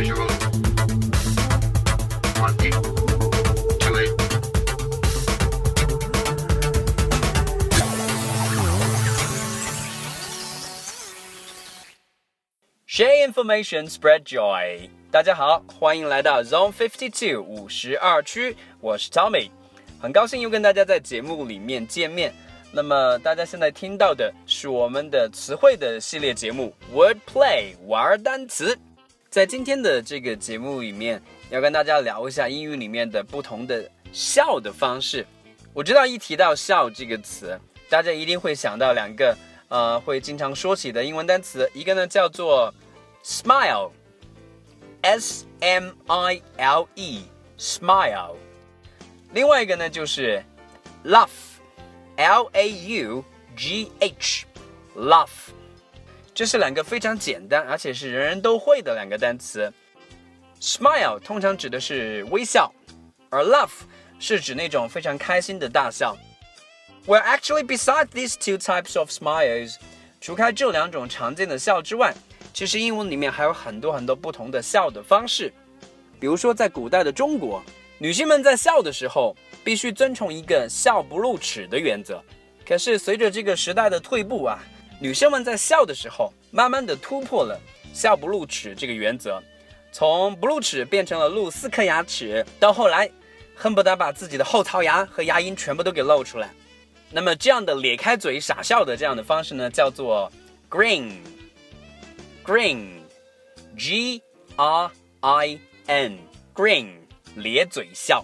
Share information, spread joy。大家好，欢迎来到 Zone Fifty Two 五十二区，我是 Tommy，很高兴又跟大家在节目里面见面。那么大家现在听到的是我们的词汇的系列节目 Wordplay 玩单词。在今天的这个节目里面，要跟大家聊一下英语里面的不同的笑的方式。我知道一提到笑这个词，大家一定会想到两个呃会经常说起的英文单词，一个呢叫做 smile，s m i l e，smile。另外一个呢就是 laugh，l a u g h，laugh。这是两个非常简单，而且是人人都会的两个单词。Smile 通常指的是微笑，而 laugh 是指那种非常开心的大笑。Well, actually, besides these two types of smiles，除开这两种常见的笑之外，其实英文里面还有很多很多不同的笑的方式。比如说，在古代的中国，女性们在笑的时候必须遵从一个笑不露齿的原则。可是随着这个时代的退步啊，女生们在笑的时候，慢慢的突破了笑不露齿这个原则，从不露齿变成了露四颗牙齿，到后来恨不得把自己的后槽牙和牙龈全部都给露出来。那么这样的咧开嘴傻笑的这样的方式呢，叫做 grin，grin，g r i n，grin，咧嘴笑。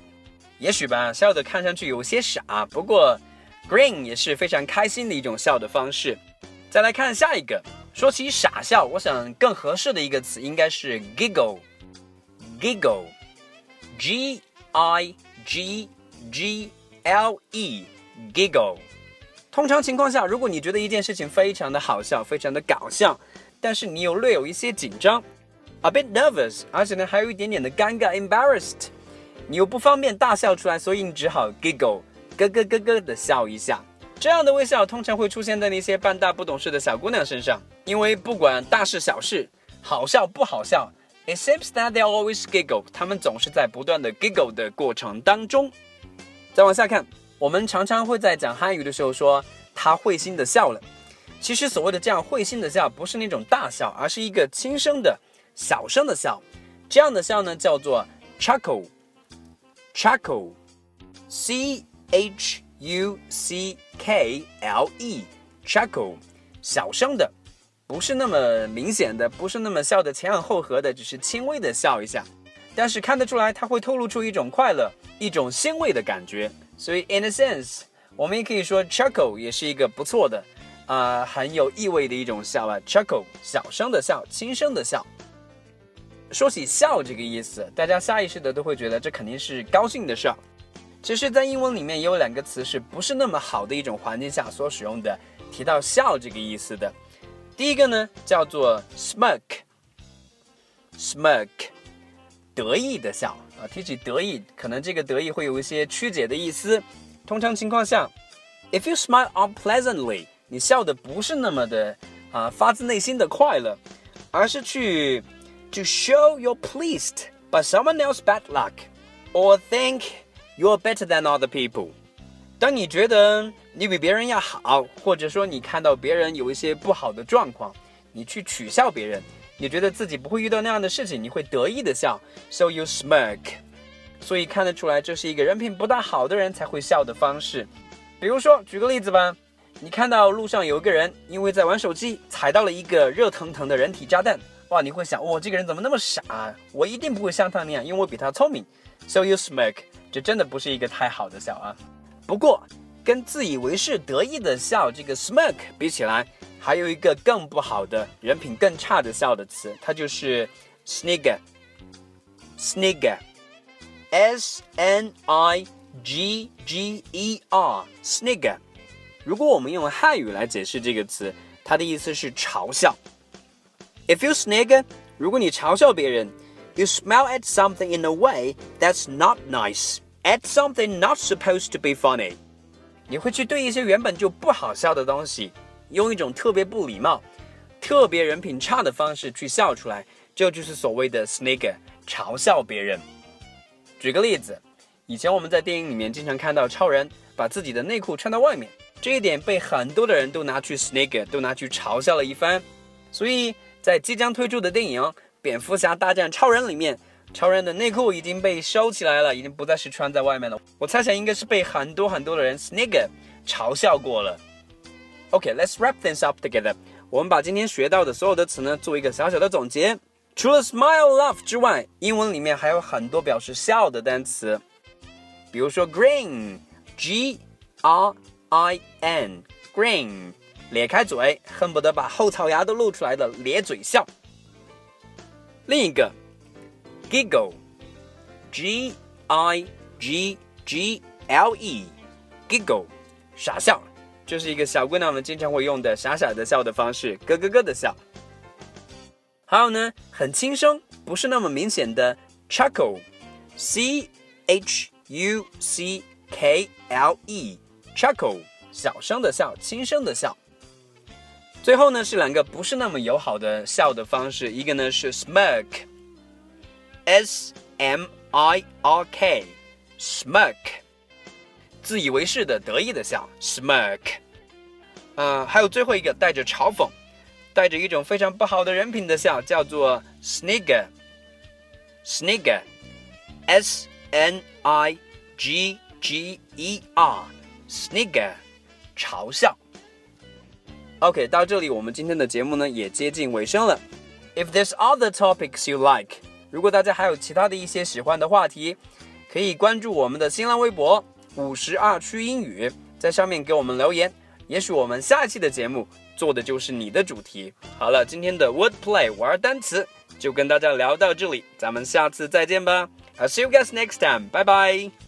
也许吧，笑的看上去有些傻，不过 grin 也是非常开心的一种笑的方式。再来看下一个，说起傻笑，我想更合适的一个词应该是 giggle，giggle，g i g g l e，giggle。通常情况下，如果你觉得一件事情非常的好笑，非常的搞笑，但是你又略有一些紧张，a bit nervous，而且呢还有一点点的尴尬，embarrassed，你又不方便大笑出来，所以你只好 giggle，咯咯咯咯的笑一下。这样的微笑通常会出现在那些半大不懂事的小姑娘身上，因为不管大事小事，好笑不好笑，it seems that they always giggle，他们总是在不断的 giggle 的过程当中。再往下看，我们常常会在讲汉语的时候说他会心的笑了，其实所谓的这样会心的笑，不是那种大笑，而是一个轻声的小声的笑，这样的笑呢叫做 chuckle，chuckle，c h。U C K L E，chuckle，小声的，不是那么明显的，不是那么笑的前仰后合的，只是轻微的笑一下，但是看得出来，它会透露出一种快乐，一种欣慰的感觉。所以，in a sense，我们也可以说 chuckle 也是一个不错的，啊，很有意味的一种笑啊。chuckle，小声的笑，轻声的笑。说起笑这个意思，大家下意识的都会觉得这肯定是高兴的事儿。其实，在英文里面也有两个词是不是那么好的一种环境下所使用的，提到笑这个意思的。第一个呢叫做 smirk，smirk，得意的笑啊。提起得意，可能这个得意会有一些曲解的意思。通常情况下，if you smile unpleasantly，你笑的不是那么的啊发自内心的快乐，而是去 to show you're pleased by someone else bad luck or think。You are better than other people。当你觉得你比别人要好，或者说你看到别人有一些不好的状况，你去取笑别人，你觉得自己不会遇到那样的事情，你会得意的笑，so you smirk。所以看得出来，这是一个人品不大好的人才会笑的方式。比如说，举个例子吧，你看到路上有个人因为在玩手机踩到了一个热腾腾的人体炸弹，哇，你会想，哇，这个人怎么那么傻？我一定不会像他那样，因为我比他聪明，so you smirk。这真的不是一个太好的笑啊！不过，跟自以为是得意的笑这个 smirk 比起来，还有一个更不好的人品更差的笑的词，它就是 snigger。snigger，s n i g g e r，snigger。如果我们用汉语来解释这个词，它的意思是嘲笑。If you snigger，如果你嘲笑别人，you smile at something in a way that's not nice。At something not supposed to be funny，你会去对一些原本就不好笑的东西，用一种特别不礼貌、特别人品差的方式去笑出来，这就是所谓的 snigger，嘲笑别人。举个例子，以前我们在电影里面经常看到超人把自己的内裤穿到外面，这一点被很多的人都拿去 snigger，都拿去嘲笑了一番。所以在即将推出的电影《蝙蝠侠大战超人》里面，超人的内裤已经被收起来了，已经不再是穿在外面了。我猜想应该是被很多很多的人 snigger 嘲笑过了。OK，let's wrap things up together。我们把今天学到的所有的词呢，做一个小小的总结。除了 smile、laugh 之外，英文里面还有很多表示笑的单词，比如说 grin，G R I N，grin，咧开嘴，恨不得把后槽牙都露出来的咧嘴笑。另一个 giggle，G I G G L E，giggle，傻笑，这是一个小姑娘们经常会用的傻傻的笑的方式，咯咯咯的笑。还有呢，很轻声，不是那么明显的 chuckle，c h u c k l e，chuckle，小声的笑，轻声的笑。最后呢是两个不是那么友好的笑的方式，一个呢是 smirk，s m i r k，smirk，自以为是的得意的笑，smirk。呃，还有最后一个带着嘲讽。带着一种非常不好的人品的笑，叫做 snigger。snigger，s n i g g e r，snigger，嘲笑。OK，到这里我们今天的节目呢也接近尾声了。If there's other topics you like，如果大家还有其他的一些喜欢的话题，可以关注我们的新浪微博五十二区英语，在上面给我们留言。也许我们下一期的节目做的就是你的主题。好了，今天的 Wordplay 玩单词就跟大家聊到这里，咱们下次再见吧。I'll see you guys next time. Bye bye.